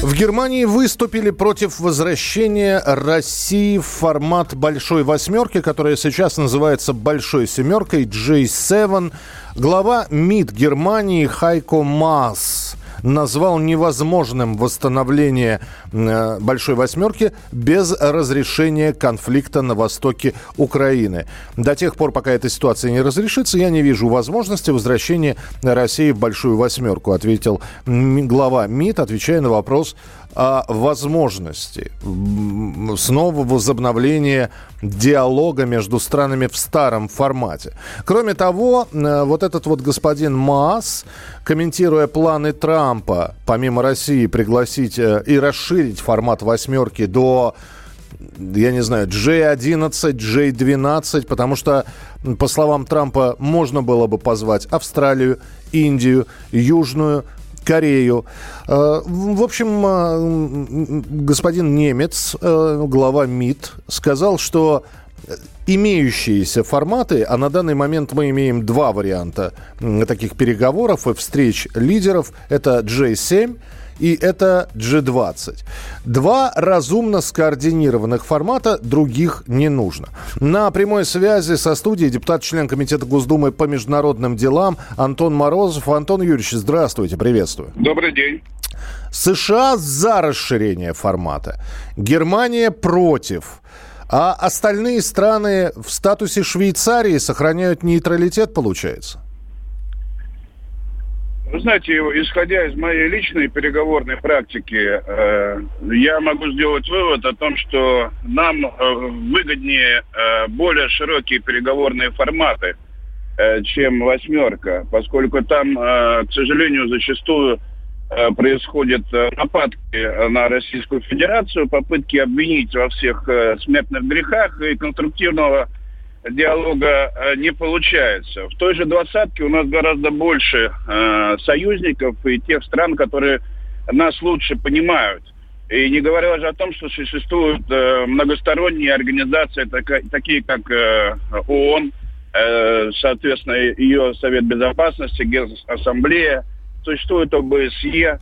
В Германии выступили против возвращения России в формат «Большой восьмерки», которая сейчас называется «Большой семеркой» G7. Глава МИД Германии Хайко Мас назвал невозможным восстановление э, «Большой восьмерки» без разрешения конфликта на востоке Украины. До тех пор, пока эта ситуация не разрешится, я не вижу возможности возвращения России в «Большую восьмерку», ответил глава МИД, отвечая на вопрос о возможности снова возобновления диалога между странами в старом формате. Кроме того, э, вот этот вот господин Маас, комментируя планы Трампа, помимо России, пригласить э, и расширить формат восьмерки до я не знаю, J11, J12, потому что, по словам Трампа, можно было бы позвать Австралию, Индию, Южную Корею. Э, в общем, э, господин Немец, э, глава МИД, сказал, что имеющиеся форматы, а на данный момент мы имеем два варианта таких переговоров и встреч лидеров. Это J7 и это G20. Два разумно скоординированных формата, других не нужно. На прямой связи со студией депутат-член Комитета Госдумы по международным делам Антон Морозов. Антон Юрьевич, здравствуйте, приветствую. Добрый день. США за расширение формата. Германия против. А остальные страны в статусе Швейцарии сохраняют нейтралитет, получается? Вы знаете, исходя из моей личной переговорной практики, э, я могу сделать вывод о том, что нам э, выгоднее э, более широкие переговорные форматы, чем восьмерка, поскольку там, к сожалению, зачастую происходят нападки на Российскую Федерацию, попытки обвинить во всех смертных грехах и конструктивного диалога э, не получается. В той же двадцатке у нас гораздо больше э, союзников и тех стран, которые нас лучше понимают. И не говоря уже о том, что существуют э, многосторонние организации, так, такие как ООН, соответственно, ее Совет Безопасности, Генассамблея, существует ОБСЕ,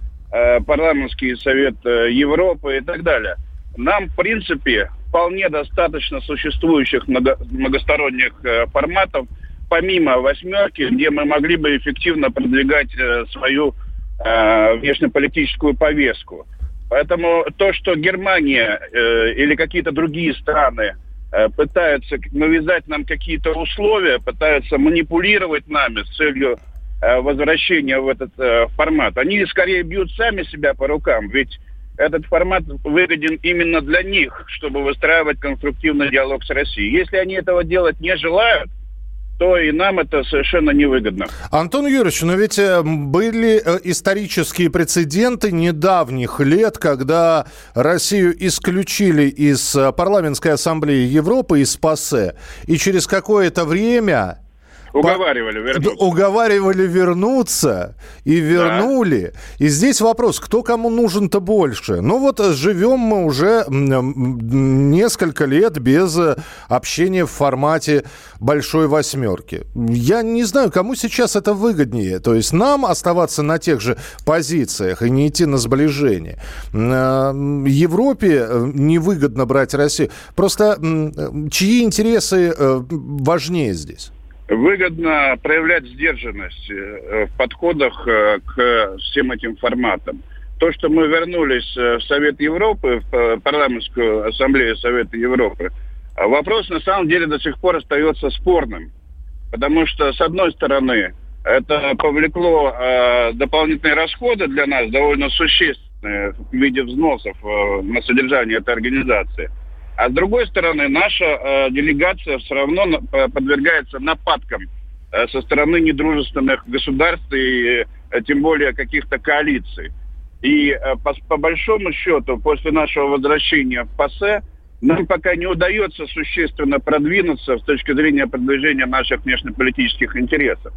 Парламентский Совет Европы и так далее. Нам, в принципе, вполне достаточно существующих много, многосторонних э, форматов, помимо восьмерки, где мы могли бы эффективно продвигать э, свою э, внешнеполитическую повестку. Поэтому то, что Германия э, или какие-то другие страны э, пытаются навязать нам какие-то условия, пытаются манипулировать нами с целью э, возвращения в этот э, формат, они скорее бьют сами себя по рукам. Ведь этот формат выгоден именно для них, чтобы выстраивать конструктивный диалог с Россией. Если они этого делать не желают, то и нам это совершенно невыгодно. Антон Юрьевич, но ведь э, были э, исторические прецеденты недавних лет, когда Россию исключили из э, парламентской ассамблеи Европы, из ПАСЕ, и через какое-то время Уговаривали вернуться. Уговаривали вернуться и вернули. Да. И здесь вопрос, кто кому нужен-то больше? Ну вот живем мы уже несколько лет без общения в формате большой восьмерки. Я не знаю, кому сейчас это выгоднее. То есть нам оставаться на тех же позициях и не идти на сближение. Э, Европе э, невыгодно брать Россию. Просто чьи интересы э, важнее здесь? Выгодно проявлять сдержанность э, в подходах э, к всем этим форматам. То, что мы вернулись э, в Совет Европы, в парламентскую ассамблею Совета Европы, вопрос на самом деле до сих пор остается спорным. Потому что, с одной стороны, это повлекло э, дополнительные расходы для нас, довольно существенные в виде взносов э, на содержание этой организации – а с другой стороны, наша э, делегация все равно подвергается нападкам э, со стороны недружественных государств и э, тем более каких-то коалиций. И э, по, по большому счету, после нашего возвращения в ПАСЕ, нам пока не удается существенно продвинуться с точки зрения продвижения наших внешнеполитических интересов.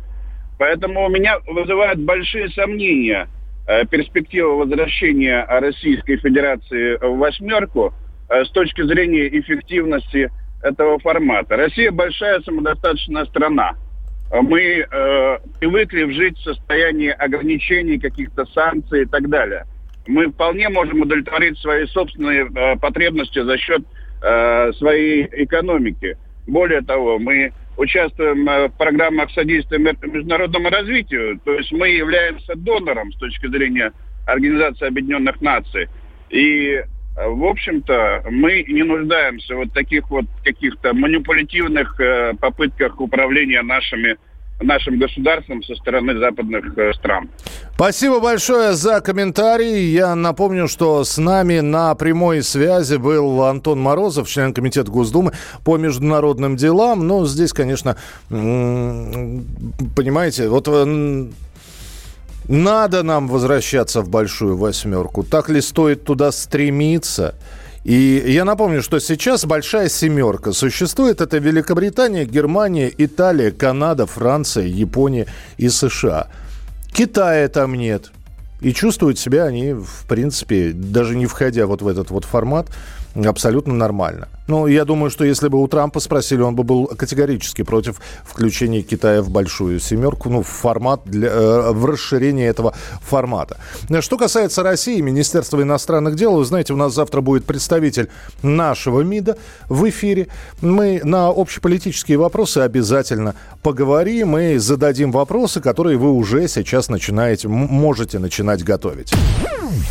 Поэтому у меня вызывают большие сомнения э, перспектива возвращения Российской Федерации в восьмерку с точки зрения эффективности этого формата. Россия большая самодостаточная страна. Мы э, привыкли жить в состоянии ограничений, каких-то санкций и так далее мы вполне можем удовлетворить свои собственные э, потребности за счет э, своей экономики. Более того, мы участвуем э, в программах содействия международному развитию, то есть мы являемся донором с точки зрения Организации Объединенных Наций. И, э, в общем-то, мы не нуждаемся вот таких вот каких-то манипулятивных э, попытках управления нашими нашим государством со стороны западных э, стран. Спасибо большое за комментарий. Я напомню, что с нами на прямой связи был Антон Морозов, член Комитета Госдумы по международным делам. Ну, здесь, конечно, понимаете, вот э, надо нам возвращаться в большую восьмерку. Так ли стоит туда стремиться? И я напомню, что сейчас большая семерка существует. Это Великобритания, Германия, Италия, Канада, Франция, Япония и США. Китая там нет. И чувствуют себя они, в принципе, даже не входя вот в этот вот формат, абсолютно нормально. Ну, я думаю, что если бы у Трампа спросили, он бы был категорически против включения Китая в большую семерку, ну, в формат, для, э, в расширение этого формата. Что касается России, Министерства иностранных дел, вы знаете, у нас завтра будет представитель нашего МИДа в эфире. Мы на общеполитические вопросы обязательно поговорим и зададим вопросы, которые вы уже сейчас начинаете, можете начинать готовить.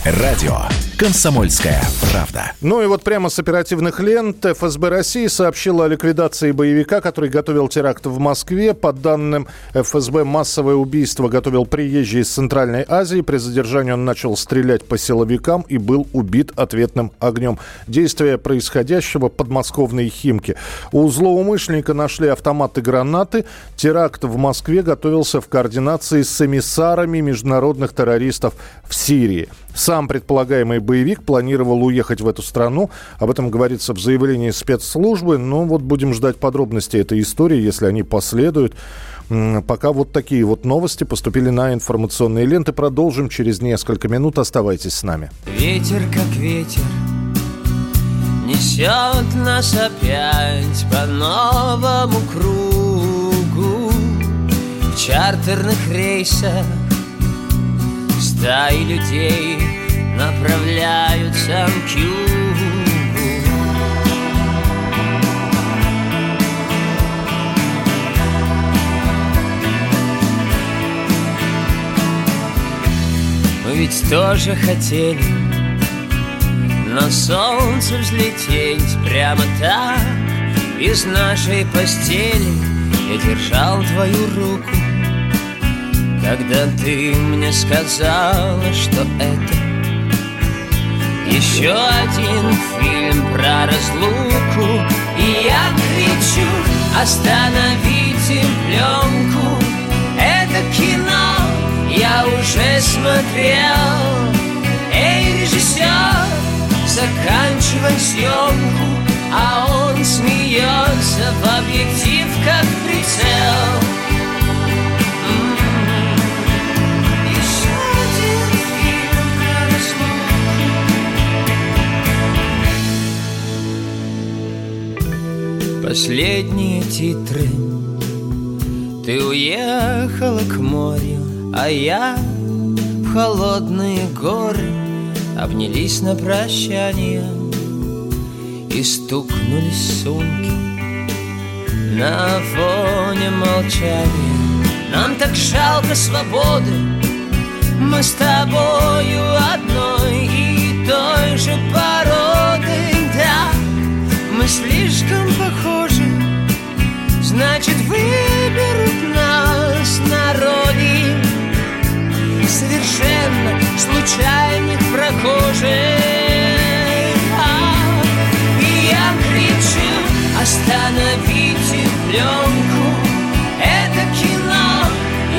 Радио «Комсомольская правда». Ну и вот прямо с оперативных лент ФСБ России сообщила о ликвидации боевика, который готовил теракт в Москве. По данным ФСБ, массовое убийство готовил приезжий из Центральной Азии. При задержании он начал стрелять по силовикам и был убит ответным огнем. Действие происходящего подмосковной Химки. У злоумышленника нашли автоматы гранаты. Теракт в Москве готовился в координации с эмиссарами международных террористов в Сирии. Сам предполагаемый боевик планировал уехать в эту страну. Об этом говорится в заявлении спецслужбы. Но вот будем ждать подробностей этой истории, если они последуют. Пока вот такие вот новости поступили на информационные ленты. Продолжим через несколько минут. Оставайтесь с нами. Ветер как ветер Несет нас опять по новому кругу В чартерных рейсах Стаи людей направляются к югу Мы ведь тоже хотели на солнце взлететь прямо так Из нашей постели. Я держал твою руку когда ты мне сказала, что это Еще один фильм про разлуку И я кричу, остановите пленку Это кино я уже смотрел. Эй, режиссер, заканчивай съемку А он смеется в объектив, как прицел Последние титры. Ты уехала к морю А я в холодные горы. Обнялись на прощание И стукнулись сумки. На фоне молчания. Нам так жалко свободы. Мы с тобою одной и той же породы. Да, мы слишком Значит, выберут нас народе Совершенно случайных прохожих. А, И я кричу, остановите пленку Это кино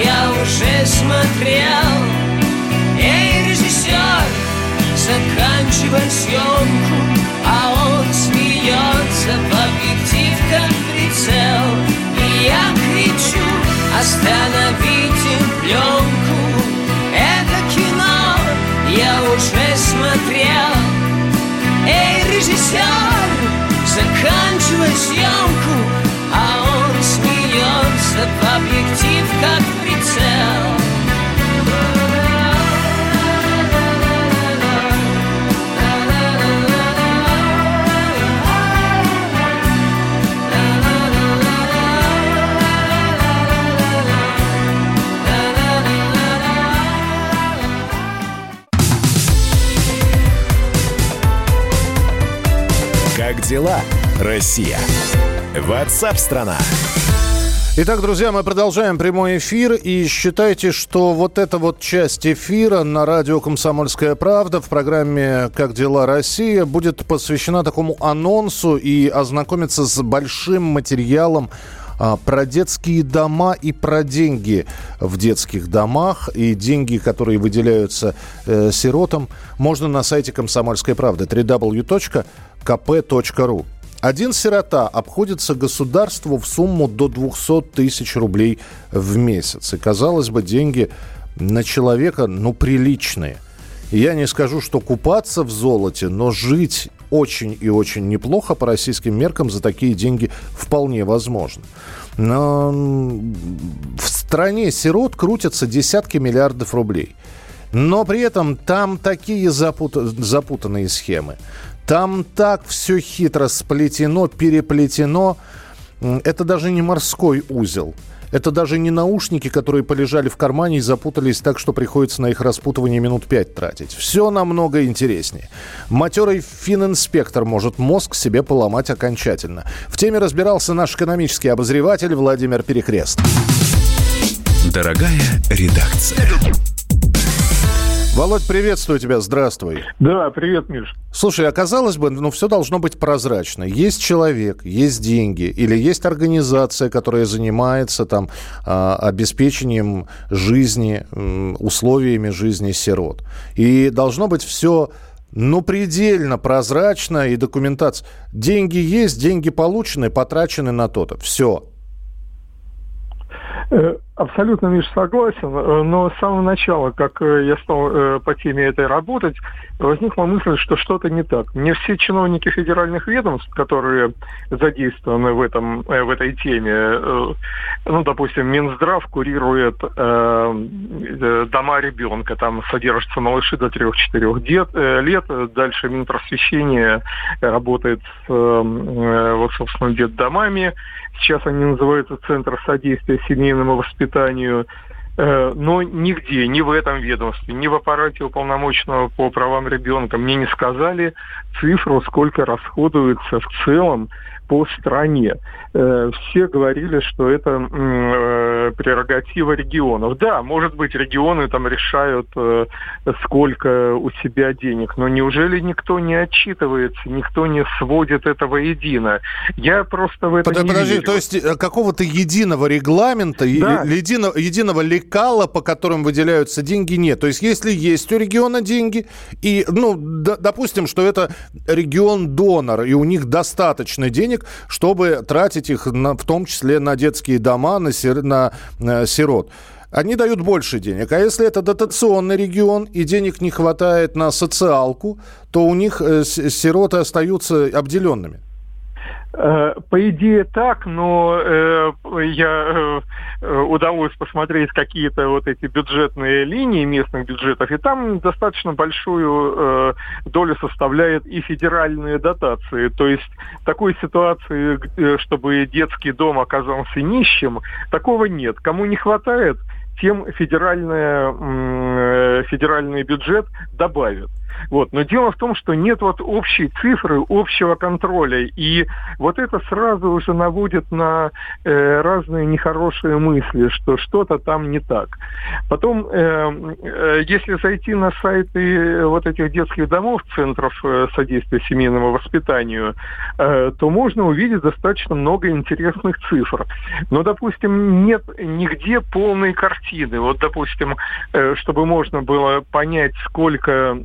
я уже смотрел. Эй, режиссер, заканчивай съемку. А он смеется как прицел я кричу, остановите пленку Это кино я уже смотрел. Эй, режиссер, заканчивай съемку А он смеется в объектив, как прицел Россия? Ватсап-страна! Итак, друзья, мы продолжаем прямой эфир. И считайте, что вот эта вот часть эфира на радио «Комсомольская правда» в программе «Как дела, Россия» будет посвящена такому анонсу и ознакомиться с большим материалом а, про детские дома и про деньги в детских домах. И деньги, которые выделяются э, сиротам, можно на сайте «Комсомольской правды» www.kp.ru. Один сирота обходится государству в сумму до 200 тысяч рублей в месяц. И, казалось бы, деньги на человека, ну, приличные. Я не скажу, что купаться в золоте, но жить очень и очень неплохо по российским меркам за такие деньги вполне возможно. Но в стране сирот крутятся десятки миллиардов рублей. Но при этом там такие запут... запутанные схемы. Там так все хитро сплетено, переплетено. Это даже не морской узел. Это даже не наушники, которые полежали в кармане и запутались так, что приходится на их распутывание минут пять тратить. Все намного интереснее. Матерый фининспектор может мозг себе поломать окончательно. В теме разбирался наш экономический обозреватель Владимир Перекрест. Дорогая редакция. Володь, приветствую тебя, здравствуй. Да, привет, Миш. Слушай, оказалось бы, ну все должно быть прозрачно. Есть человек, есть деньги, или есть организация, которая занимается там а, обеспечением жизни, условиями жизни сирот. И должно быть все ну, предельно прозрачно и документация. Деньги есть, деньги получены, потрачены на то-то. Все. Э, абсолютно, Миш, согласен, э, но с самого начала, как э, я стал по теме этой работать, возникла мысль, что что-то не так. Не все чиновники федеральных ведомств, которые задействованы в, этом, в этой теме, ну, допустим, Минздрав курирует э, дома ребенка, там содержатся малыши до 3-4 лет, дальше Минпросвещение работает с, вот, собственно, детдомами, сейчас они называются Центр содействия семейному воспитанию, э, но нигде, ни в этом ведомстве, ни в аппарате уполномоченного по правам ребенка мне не сказали цифру, сколько расходуется в целом по стране. Э, все говорили, что это э, прерогатива регионов. Да, может быть, регионы там решают, э, сколько у себя денег, но неужели никто не отчитывается, никто не сводит этого едино? Я просто в это Под, не Подожди, верю. то есть какого-то единого регламента, да. единого, единого лекала, по которым выделяются деньги, нет. То есть если есть у региона деньги, и, ну, допустим, что это регион-донор, и у них достаточно денег, денег, чтобы тратить их на, в том числе на детские дома, на, сир, на, на сирот они дают больше денег. А если это дотационный регион и денег не хватает на социалку, то у них э, сироты остаются обделенными. Э, по идее так, но э, я э, удалось посмотреть какие-то вот эти бюджетные линии местных бюджетов, и там достаточно большую долю составляет и федеральные дотации. То есть такой ситуации, чтобы детский дом оказался нищим, такого нет. Кому не хватает, тем федеральная, федеральный бюджет добавит. Вот. Но дело в том, что нет вот общей цифры, общего контроля. И вот это сразу уже наводит на э, разные нехорошие мысли, что что-то там не так. Потом, э, э, если зайти на сайты вот этих детских домов, центров э, содействия семейному воспитанию, э, то можно увидеть достаточно много интересных цифр. Но, допустим, нет нигде полной картины. Вот, допустим, э, чтобы можно было понять, сколько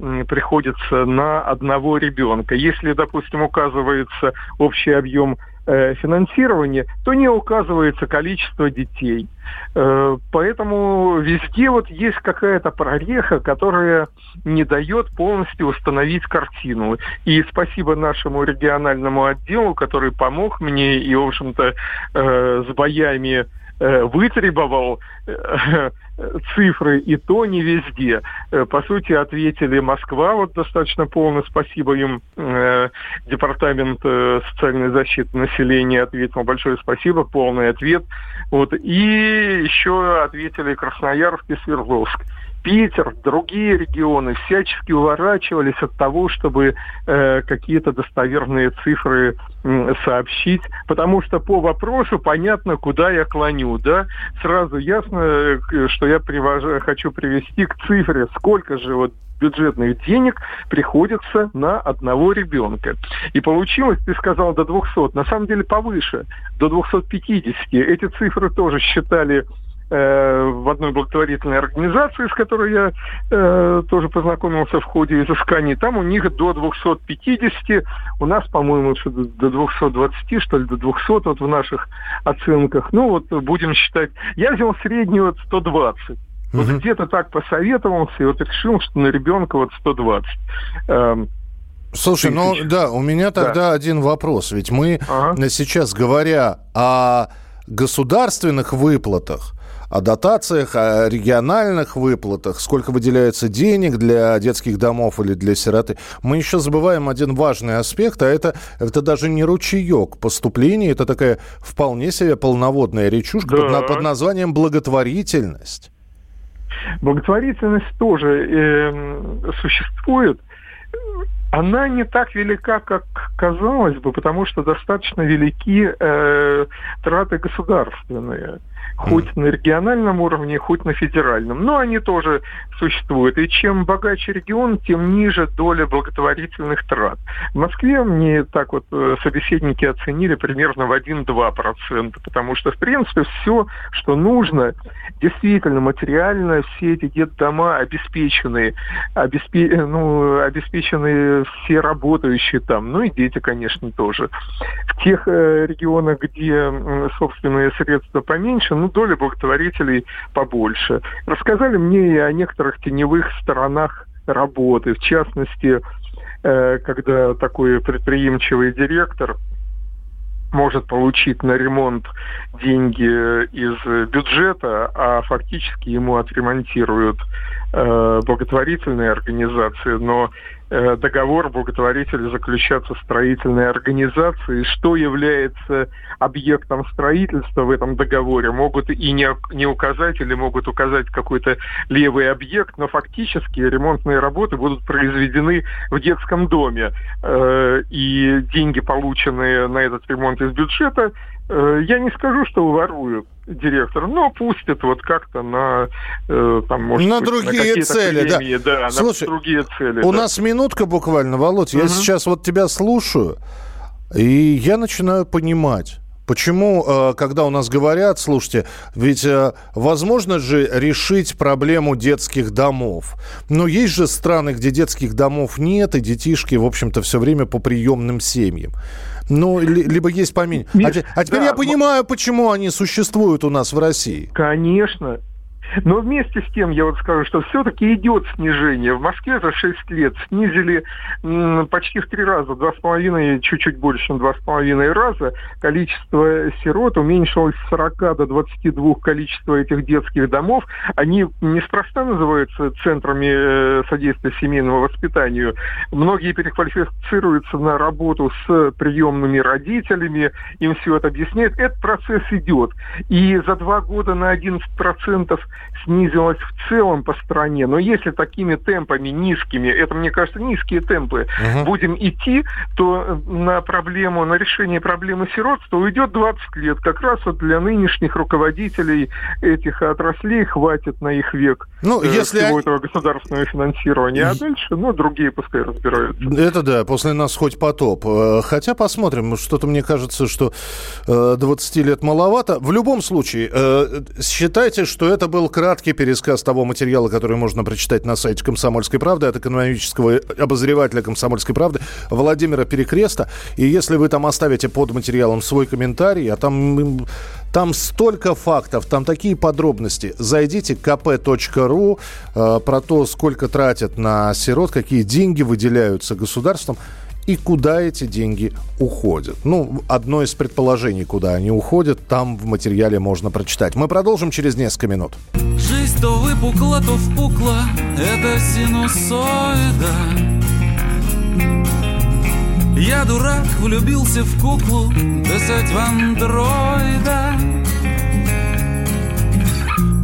приходится на одного ребенка. Если, допустим, указывается общий объем э, финансирования, то не указывается количество детей. Э, поэтому везде вот есть какая-то прореха, которая не дает полностью установить картину. И спасибо нашему региональному отделу, который помог мне и, в общем-то, э, с боями вытребовал цифры, и то не везде. Э, по сути, ответили Москва, вот достаточно полно, спасибо им, Департамент социальной защиты населения ответил, большое спасибо, полный ответ. Вот. И еще ответили Красноярск и Свердловск. Питер, другие регионы всячески уворачивались от того, чтобы э, какие-то достоверные цифры э, сообщить, потому что по вопросу понятно, куда я клоню, да, сразу ясно, э, что я привожу, хочу привести к цифре, сколько же вот бюджетных денег приходится на одного ребенка. И получилось, ты сказал, до 200, на самом деле повыше, до 250. Эти цифры тоже считали в одной благотворительной организации, с которой я э, тоже познакомился в ходе изысканий. Там у них до 250, у нас, по-моему, до 220, что ли, до 200 вот в наших оценках. Ну вот будем считать. Я взял среднюю вот 120. Вот угу. где-то так посоветовался и вот решил, что на ребенка вот 120. Эм, Слушай, тысяч. ну да, у меня тогда да. один вопрос. Ведь мы ага. сейчас, говоря о государственных выплатах, о дотациях, о региональных выплатах, сколько выделяется денег для детских домов или для сироты. Мы еще забываем один важный аспект, а это, это даже не ручеек поступлений, это такая вполне себе полноводная речушка да. под, под названием благотворительность. Благотворительность тоже э, существует. Она не так велика, как казалось бы, потому что достаточно велики э, траты государственные хоть на региональном уровне, хоть на федеральном. Но они тоже существуют. И чем богаче регион, тем ниже доля благотворительных трат. В Москве мне так вот э, собеседники оценили примерно в 1-2%, потому что, в принципе, все, что нужно, действительно материально все эти детдома обеспечены, обеспе... Э, ну, обеспечены все работающие там, ну и дети, конечно, тоже. В тех э, регионах, где собственные средства поменьше, ну, доля благотворителей побольше. Рассказали мне и о некоторых теневых сторонах работы, в частности, э, когда такой предприимчивый директор может получить на ремонт деньги из бюджета, а фактически ему отремонтируют э, благотворительные организации, но договор благотворителя заключаться строительной организацией. Что является объектом строительства в этом договоре, могут и не, не указать или могут указать какой-то левый объект, но фактически ремонтные работы будут произведены в детском доме. Э, и деньги, полученные на этот ремонт из бюджета, э, я не скажу, что воруют директор, но пустят вот как-то на э, там, может на быть, другие на цели, премии, да. да. Слушай, на другие цели. У да. нас минутка буквально, Володь. Угу. Я сейчас вот тебя слушаю, и я начинаю понимать. Почему, э, когда у нас говорят, слушайте, ведь э, возможно же решить проблему детских домов. Но есть же страны, где детских домов нет, и детишки, в общем-то, все время по приемным семьям. Ну, либо есть поменьше. А, а теперь да, я понимаю, почему они существуют у нас в России. Конечно. Но вместе с тем я вот скажу, что все-таки идет снижение. В Москве за 6 лет снизили почти в три раза, 2,5, чуть-чуть больше, чем 2,5 раза. Количество сирот уменьшилось с 40 до 22 количества этих детских домов. Они неспроста называются центрами э, содействия семейному воспитанию. Многие переквалифицируются на работу с приемными родителями, им все это объясняют. Этот процесс идет. И за два года на 11% снизилась в целом по стране. Но если такими темпами низкими, это, мне кажется, низкие темпы, угу. будем идти, то на проблему, на решение проблемы сиротства уйдет 20 лет. Как раз вот для нынешних руководителей этих отраслей хватит на их век ну, э, если всего этого государственного финансирования. А дальше, ну, другие пускай разбираются. Это да, после нас хоть потоп. Э, хотя посмотрим, что-то мне кажется, что 20 э, лет маловато. В любом случае, считайте, что это был краткий пересказ того материала, который можно прочитать на сайте «Комсомольской правды» от экономического обозревателя «Комсомольской правды» Владимира Перекреста. И если вы там оставите под материалом свой комментарий, а там там столько фактов, там такие подробности. Зайдите kp.ru э, про то, сколько тратят на сирот, какие деньги выделяются государством и куда эти деньги уходят. Ну, одно из предположений, куда они уходят, там в материале можно прочитать. Мы продолжим через несколько минут. Жизнь то выпукла, то впукла, это синусоида. Я дурак, влюбился в куклу, писать в андроида.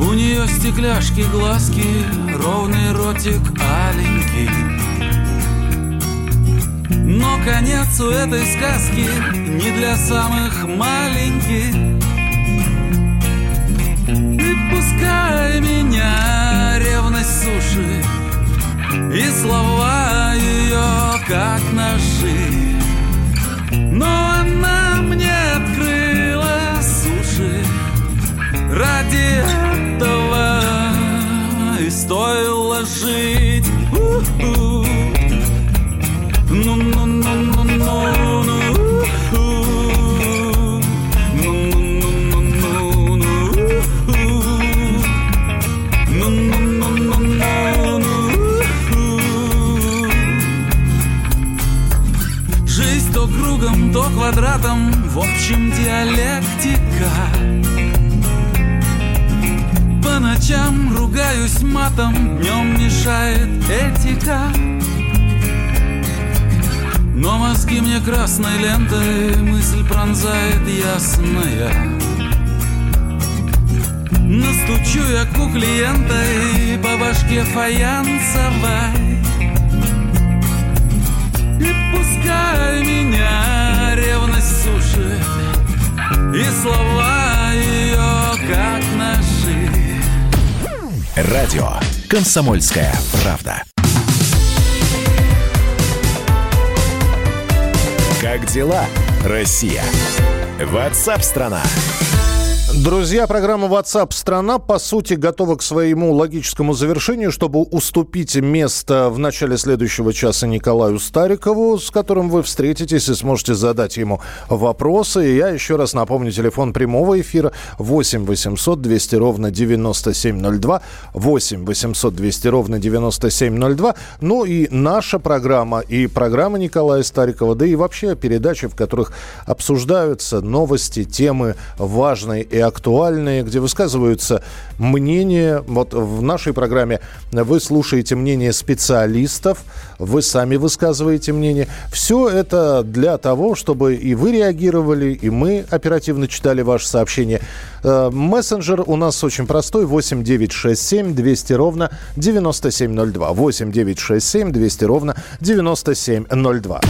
У нее стекляшки, глазки, ровный ротик аленький. Но конец у этой сказки не для самых маленьких общем диалектика. По ночам ругаюсь матом, днем мешает этика. Но мозги мне красной лентой мысль пронзает ясная Настучу я ку клиента и по башке фаянсовой И пускай меня ревность сушит И слова ее как ножи Радио «Комсомольская правда». Как дела, Россия? Ватсап-страна! Друзья, программа WhatsApp страна по сути готова к своему логическому завершению, чтобы уступить место в начале следующего часа Николаю Старикову, с которым вы встретитесь и сможете задать ему вопросы. И я еще раз напомню, телефон прямого эфира 8 800 200 ровно 9702, 8 800 200 ровно 9702. Ну и наша программа, и программа Николая Старикова, да и вообще передачи, в которых обсуждаются новости, темы важные и актуальные, где высказываются мнения. Вот в нашей программе вы слушаете мнение специалистов, вы сами высказываете мнение. Все это для того, чтобы и вы реагировали, и мы оперативно читали ваши сообщения. Э, мессенджер у нас очень простой. 8 9 6 7 200 ровно 9702. 8 9 6 7 200 ровно 9702.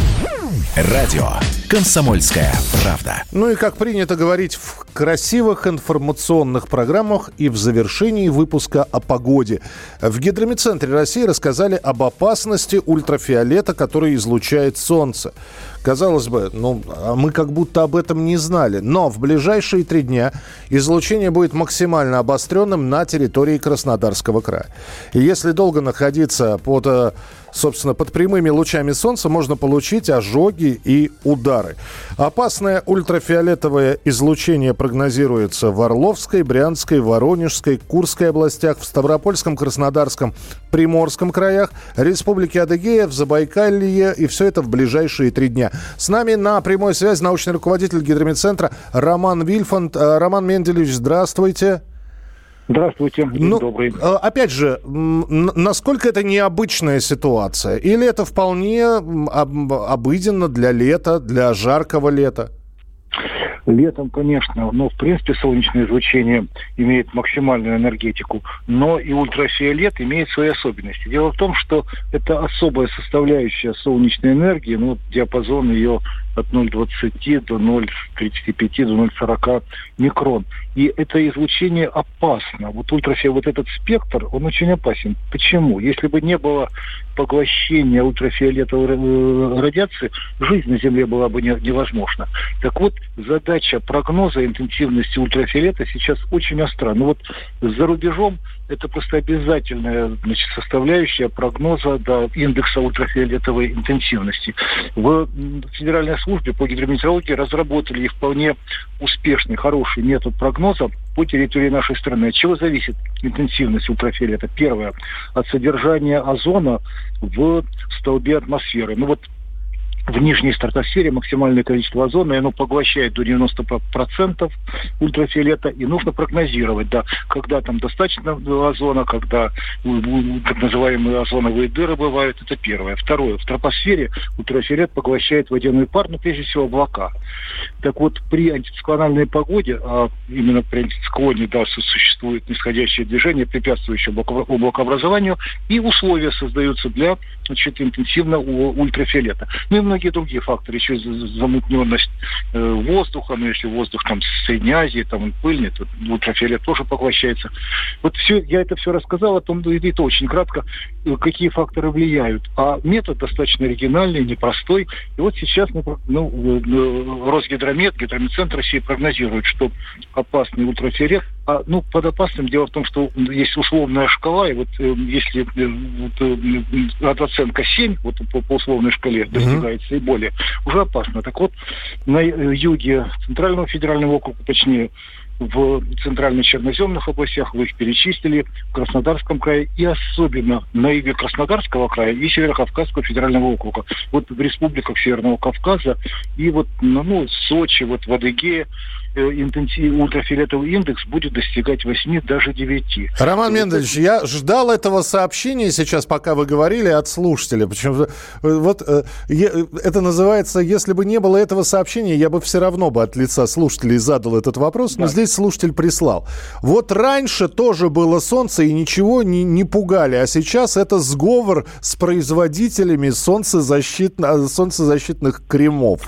Радио «Комсомольская правда». Ну и как принято говорить в красивых информационных программах и в завершении выпуска о погоде. В Гидромедцентре России рассказали об опасности ультрафиолета, который излучает Солнце. Казалось бы, ну, а мы как будто об этом не знали. Но в ближайшие три дня излучение будет максимально обостренным на территории Краснодарского края. И если долго находиться под э, собственно, под прямыми лучами солнца можно получить ожоги и удары. Опасное ультрафиолетовое излучение прогнозируется в Орловской, Брянской, Воронежской, Курской областях, в Ставропольском, Краснодарском, Приморском краях, Республике Адыгея, в Забайкалье, и все это в ближайшие три дня. С нами на прямой связи научный руководитель гидромедцентра Роман Вильфанд. Э, Роман Менделевич, здравствуйте. Здравствуйте, ну, добрый. Э, опять же, насколько это необычная ситуация? Или это вполне обыденно для лета, для жаркого лета? Летом, конечно, но в принципе солнечное излучение имеет максимальную энергетику, но и ультрафиолет имеет свои особенности. Дело в том, что это особая составляющая солнечной энергии, ну, диапазон ее от 0,20 до 0,35 до 0,40 микрон. И это излучение опасно. Вот ультрафиолет, вот этот спектр, он очень опасен. Почему? Если бы не было поглощения ультрафиолетовой радиации, жизнь на Земле была бы невозможна. Так вот, задача задача прогноза интенсивности ультрафиолета сейчас очень остра. Ну вот за рубежом это просто обязательная значит, составляющая прогноза до индекса ультрафиолетовой интенсивности. В Федеральной службе по гидрометеорологии разработали вполне успешный, хороший метод прогноза по территории нашей страны. От чего зависит интенсивность ультрафиолета? Первое, от содержания озона в столбе атмосферы. Ну вот в нижней стратосфере максимальное количество озона, и оно поглощает до 90% ультрафиолета, и нужно прогнозировать, да, когда там достаточно озона, когда так называемые озоновые дыры бывают, это первое. Второе, в тропосфере ультрафиолет поглощает водяной пар, но прежде всего облака. Так вот, при антициклональной погоде, а именно при антициклоне, да, существует нисходящее движение, препятствующее облакообразованию, и условия создаются для значит, интенсивного ультрафиолета. Ну и многие другие факторы, еще замутненность э, воздуха, ну если воздух там с Средней Азии, там он пыльный, то ультрафиолет тоже поглощается. Вот все, я это все рассказал, о том, это очень кратко, э, какие факторы влияют. А метод достаточно оригинальный, непростой. И вот сейчас ну, ну, Росгидромет, Гидрометцентр России прогнозирует, что опасный ультрафиолет а, ну, под опасным дело в том, что есть условная шкала, и вот э, если э, вот, э, оценка 7, вот по, по условной шкале достигается mm-hmm. и более, уже опасно. Так вот, на э, юге Центрального федерального округа, точнее, в центрально-черноземных областях, вы их перечислили, в Краснодарском крае и особенно на юге Краснодарского края и Северо-Кавказского федерального округа. Вот в республиках Северного Кавказа и вот ну, ну Сочи, вот в Адыгее, Э, интенсив, ультрафиолетовый индекс будет достигать 8, даже 9. Роман Мендельевич, я ждал этого сообщения сейчас, пока вы говорили, от слушателя. Почему? Э, вот э, это называется, если бы не было этого сообщения, я бы все равно бы от лица слушателей задал этот вопрос, но да. здесь слушатель прислал. Вот раньше тоже было солнце и ничего не, не пугали, а сейчас это сговор с производителями солнцезащитно, солнцезащитных кремов.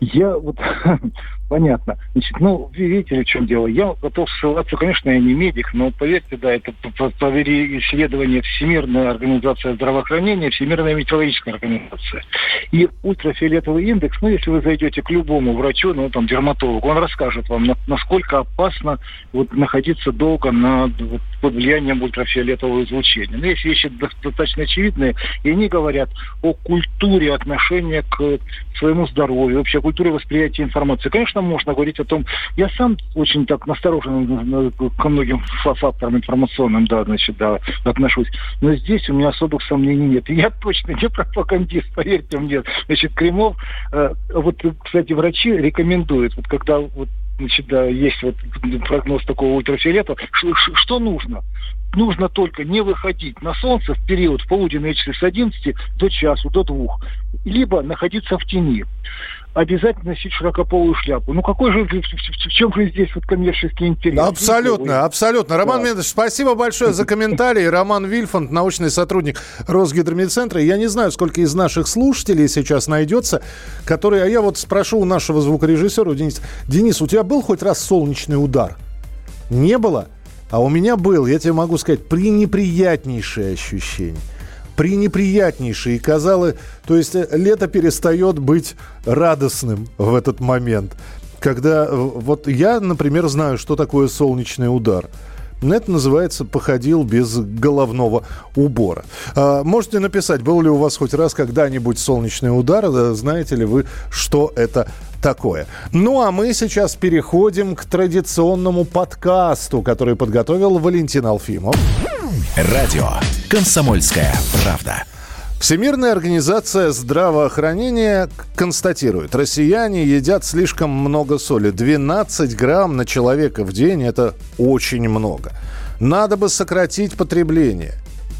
Я вот Понятно. Значит, ну, видите ли, в чем дело. Я готов ссылаться, конечно, я не медик, но поверьте, да, это провели исследование Всемирная организация здравоохранения, Всемирная метеорологическая организация. И ультрафиолетовый индекс, ну, если вы зайдете к любому врачу, ну, там, дерматологу, он расскажет вам, насколько опасно вот, находиться долго на, вот, под влиянием ультрафиолетового излучения. Но есть вещи достаточно очевидные, и они говорят о культуре отношения к своему здоровью, вообще культуре восприятия информации. Конечно, можно говорить о том, я сам очень так насторожен ко многим факторам информационным, да, значит, да, отношусь. Но здесь у меня особых сомнений нет. я точно не пропагандист, поверьте мне. Значит, Кремов, э, вот, кстати, врачи рекомендуют, вот когда вот значит, да, есть вот прогноз такого ультрафиолета, что нужно? Нужно только не выходить на солнце в период в полуденные часы с 11 до часу, до двух, либо находиться в тени обязательно носить широкополую шляпу. Ну какой же, в чем же здесь вот коммерческий интерес? Абсолютно, абсолютно. Роман да. Мендович, спасибо большое за комментарий. Роман Вильфанд, научный сотрудник Росгидромедцентра. Я не знаю, сколько из наших слушателей сейчас найдется, которые... А я вот спрошу у нашего звукорежиссера, Денис, Денис, у тебя был хоть раз солнечный удар? Не было? А у меня был, я тебе могу сказать, пренеприятнейшее ощущение пренеприятнейший. И казалось, то есть э, лето перестает быть радостным в этот момент. Когда э, вот я, например, знаю, что такое солнечный удар. Это называется «походил без головного убора». А, можете написать, был ли у вас хоть раз когда-нибудь солнечный удар, знаете ли вы, что это такое. Ну а мы сейчас переходим к традиционному подкасту, который подготовил Валентин Алфимов. Радио «Комсомольская правда». Всемирная организация здравоохранения констатирует, россияне едят слишком много соли. 12 грамм на человека в день – это очень много. Надо бы сократить потребление.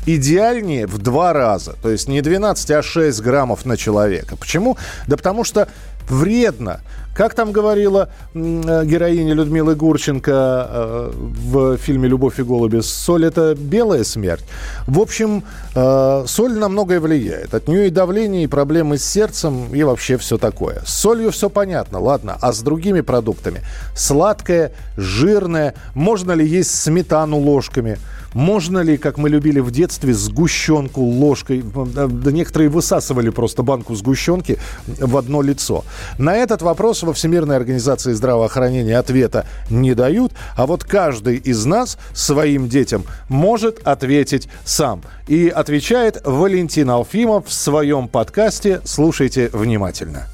Идеальнее в два раза. То есть не 12, а 6 граммов на человека. Почему? Да потому что вредно. Как там говорила э, героиня Людмилы Гурченко э, в фильме «Любовь и голуби», соль – это белая смерть. В общем, э, соль на многое влияет. От нее и давление, и проблемы с сердцем, и вообще все такое. С солью все понятно, ладно. А с другими продуктами? Сладкое, жирное. Можно ли есть сметану ложками? Можно ли, как мы любили в детстве, сгущенку ложкой? Да некоторые высасывали просто банку сгущенки в одно лицо. На этот вопрос во Всемирной организации здравоохранения ответа не дают, а вот каждый из нас своим детям может ответить сам. И отвечает Валентин Алфимов в своем подкасте. Слушайте внимательно.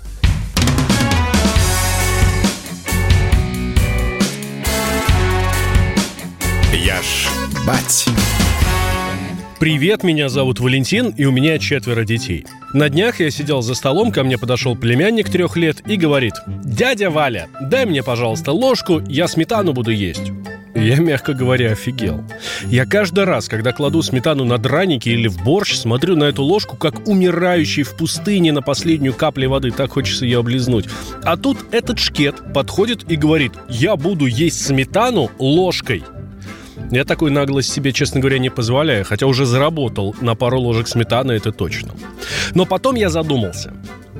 Я ж бать. Привет, меня зовут Валентин, и у меня четверо детей. На днях я сидел за столом, ко мне подошел племянник трех лет и говорит «Дядя Валя, дай мне, пожалуйста, ложку, я сметану буду есть». Я, мягко говоря, офигел. Я каждый раз, когда кладу сметану на драники или в борщ, смотрю на эту ложку, как умирающий в пустыне на последнюю каплю воды. Так хочется ее облизнуть. А тут этот шкет подходит и говорит, я буду есть сметану ложкой. Я такой наглость себе, честно говоря, не позволяю, хотя уже заработал на пару ложек сметаны, это точно. Но потом я задумался.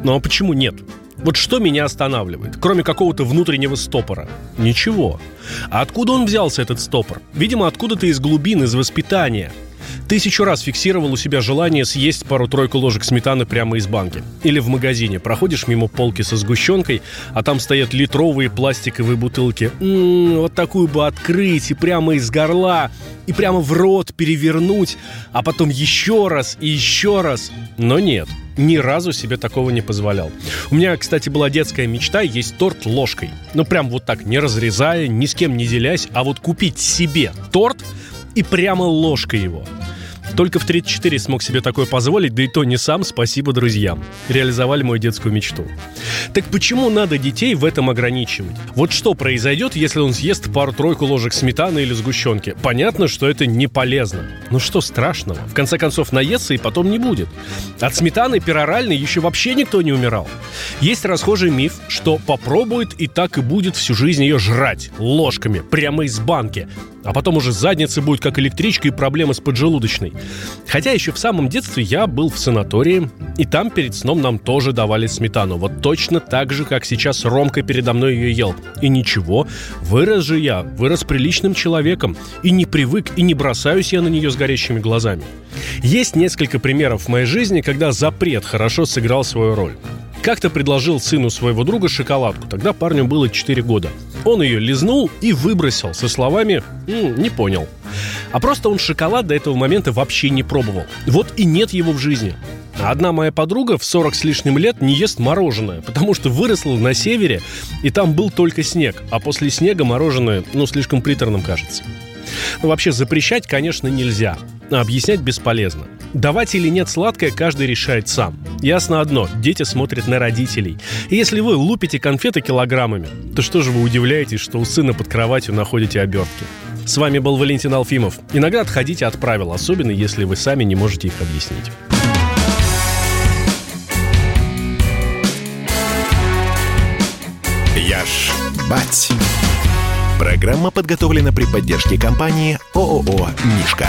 Ну а почему нет? Вот что меня останавливает, кроме какого-то внутреннего стопора? Ничего. А откуда он взялся, этот стопор? Видимо, откуда-то из глубин, из воспитания – Тысячу раз фиксировал у себя желание съесть пару-тройку ложек сметаны прямо из банки. Или в магазине. Проходишь мимо полки со сгущенкой, а там стоят литровые пластиковые бутылки. М-м, вот такую бы открыть и прямо из горла, и прямо в рот перевернуть, а потом еще раз и еще раз. Но нет, ни разу себе такого не позволял. У меня, кстати, была детская мечта есть торт ложкой. Ну, прям вот так, не разрезая, ни с кем не делясь, а вот купить себе торт и прямо ложкой его. Только в 34 смог себе такое позволить, да и то не сам, спасибо друзьям. Реализовали мою детскую мечту. Так почему надо детей в этом ограничивать? Вот что произойдет, если он съест пару-тройку ложек сметаны или сгущенки? Понятно, что это не полезно. Но что страшного? В конце концов, наестся и потом не будет. От сметаны пероральной еще вообще никто не умирал. Есть расхожий миф, что попробует и так и будет всю жизнь ее жрать ложками, прямо из банки. А потом уже задница будет как электричка и проблемы с поджелудочной. Хотя еще в самом детстве я был в санатории, и там перед сном нам тоже давали сметану. Вот точно так же, как сейчас Ромка передо мной ее ел. И ничего, вырос же я, вырос приличным человеком. И не привык, и не бросаюсь я на нее с горящими глазами. Есть несколько примеров в моей жизни, когда запрет хорошо сыграл свою роль. Как-то предложил сыну своего друга шоколадку. Тогда парню было 4 года. Он ее лизнул и выбросил со словами «М, «не понял». А просто он шоколад до этого момента вообще не пробовал. Вот и нет его в жизни. Одна моя подруга в 40 с лишним лет не ест мороженое, потому что выросла на севере, и там был только снег, а после снега мороженое, ну, слишком приторным кажется. Ну, вообще, запрещать, конечно, нельзя, объяснять бесполезно. Давать или нет сладкое каждый решает сам. Ясно одно, дети смотрят на родителей. И если вы лупите конфеты килограммами, то что же вы удивляетесь, что у сына под кроватью находите обертки? С вами был Валентин Алфимов. Иногда отходите от правил, особенно если вы сами не можете их объяснить. Я ж бать. Программа подготовлена при поддержке компании ООО «Мишка».